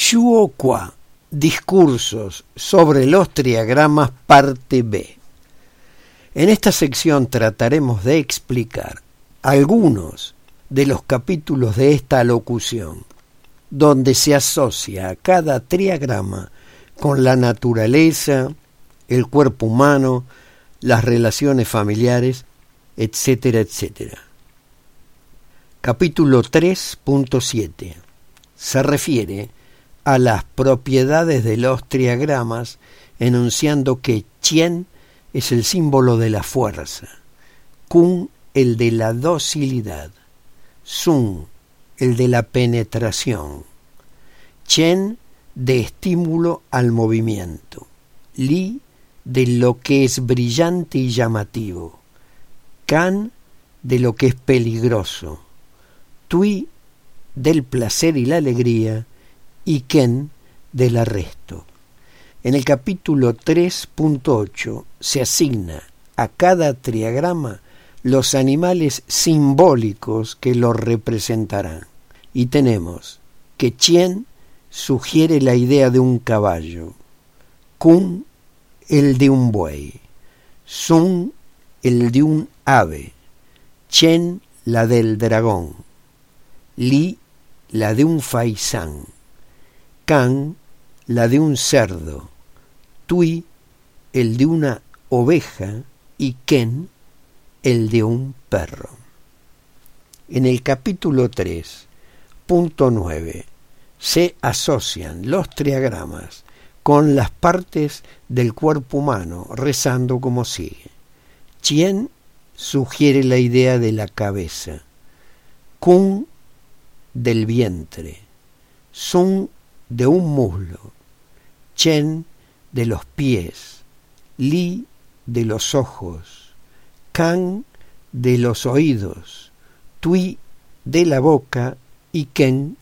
Shuokwa, Discursos sobre los triagramas, parte B. En esta sección trataremos de explicar algunos de los capítulos de esta locución, donde se asocia a cada triagrama con la naturaleza, el cuerpo humano, las relaciones familiares, etcétera, etcétera. Capítulo 3.7 se refiere a las propiedades de los triagramas, enunciando que Chien es el símbolo de la fuerza, Kun el de la docilidad, Sun el de la penetración, Chen de estímulo al movimiento, Li de lo que es brillante y llamativo, Kan de lo que es peligroso, Tui del placer y la alegría, y Ken del arresto. En el capítulo 3.8 se asigna a cada triagrama los animales simbólicos que lo representarán. Y tenemos que Chien sugiere la idea de un caballo, Kun el de un buey, Sun el de un ave, Chen la del dragón, Li la de un faisán, Kan la de un cerdo, Tui el de una oveja y Ken el de un perro. En el capítulo 3.9 se asocian los triagramas con las partes del cuerpo humano, rezando como sigue. Chien sugiere la idea de la cabeza, Kun del vientre, Sun de un muslo, Chen de los pies, Li de los ojos, Kan de los oídos, Tui de la boca y Ken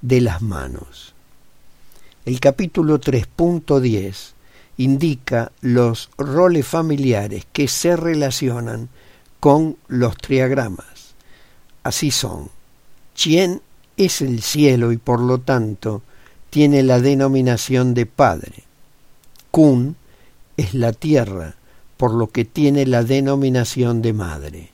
de las manos. El capítulo 3.10 indica los roles familiares que se relacionan con los triagramas. Así son. Chien es el cielo y por lo tanto tiene la denominación de padre. Kun es la tierra, por lo que tiene la denominación de madre.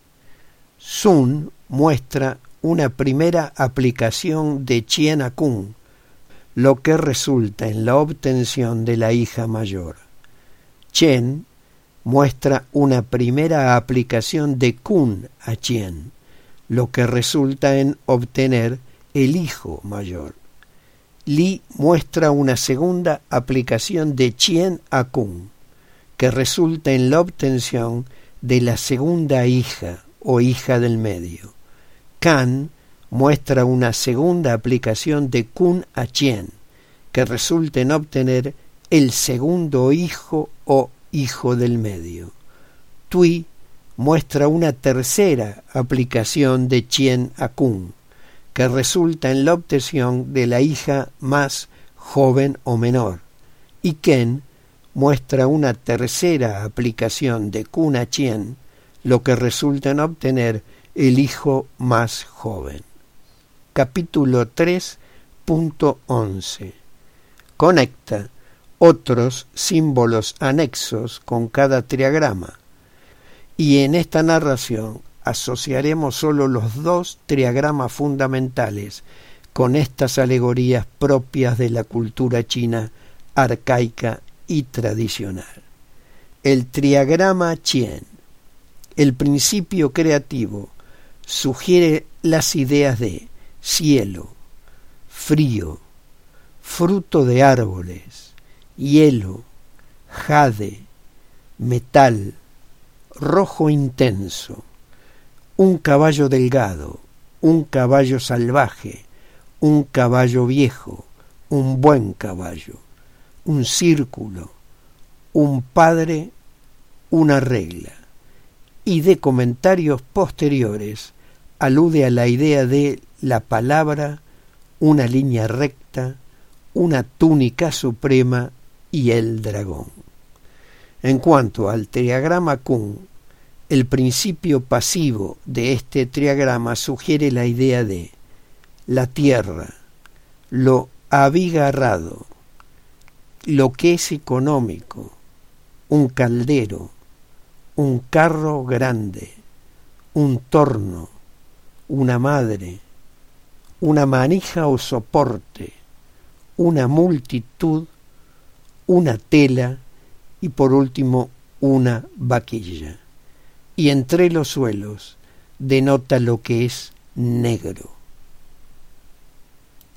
Sun muestra una primera aplicación de Chien a Kun, lo que resulta en la obtención de la hija mayor. Chen muestra una primera aplicación de Kun a Chien, lo que resulta en obtener el hijo mayor. Li muestra una segunda aplicación de Chien a Kun, que resulta en la obtención de la segunda hija o hija del medio. Kan muestra una segunda aplicación de Kun a Chien, que resulta en obtener el segundo hijo o hijo del medio. Tui muestra una tercera aplicación de Chien a Kun, que resulta en la obtención de la hija más joven o menor, y Ken muestra una tercera aplicación de Kun a Chien, lo que resulta en obtener el hijo más joven. Capítulo 3.11 Conecta otros símbolos anexos con cada triagrama, y en esta narración asociaremos solo los dos triagramas fundamentales con estas alegorías propias de la cultura china arcaica y tradicional. El triagrama Chien, el principio creativo, sugiere las ideas de cielo, frío, fruto de árboles, hielo, jade, metal, rojo intenso, un caballo delgado, un caballo salvaje, un caballo viejo, un buen caballo, un círculo, un padre, una regla. Y de comentarios posteriores alude a la idea de la palabra, una línea recta, una túnica suprema y el dragón. En cuanto al triagrama Kun, el principio pasivo de este triagrama sugiere la idea de la tierra, lo abigarrado, lo que es económico, un caldero, un carro grande, un torno, una madre, una manija o soporte, una multitud, una tela y por último una vaquilla. Y entre los suelos denota lo que es negro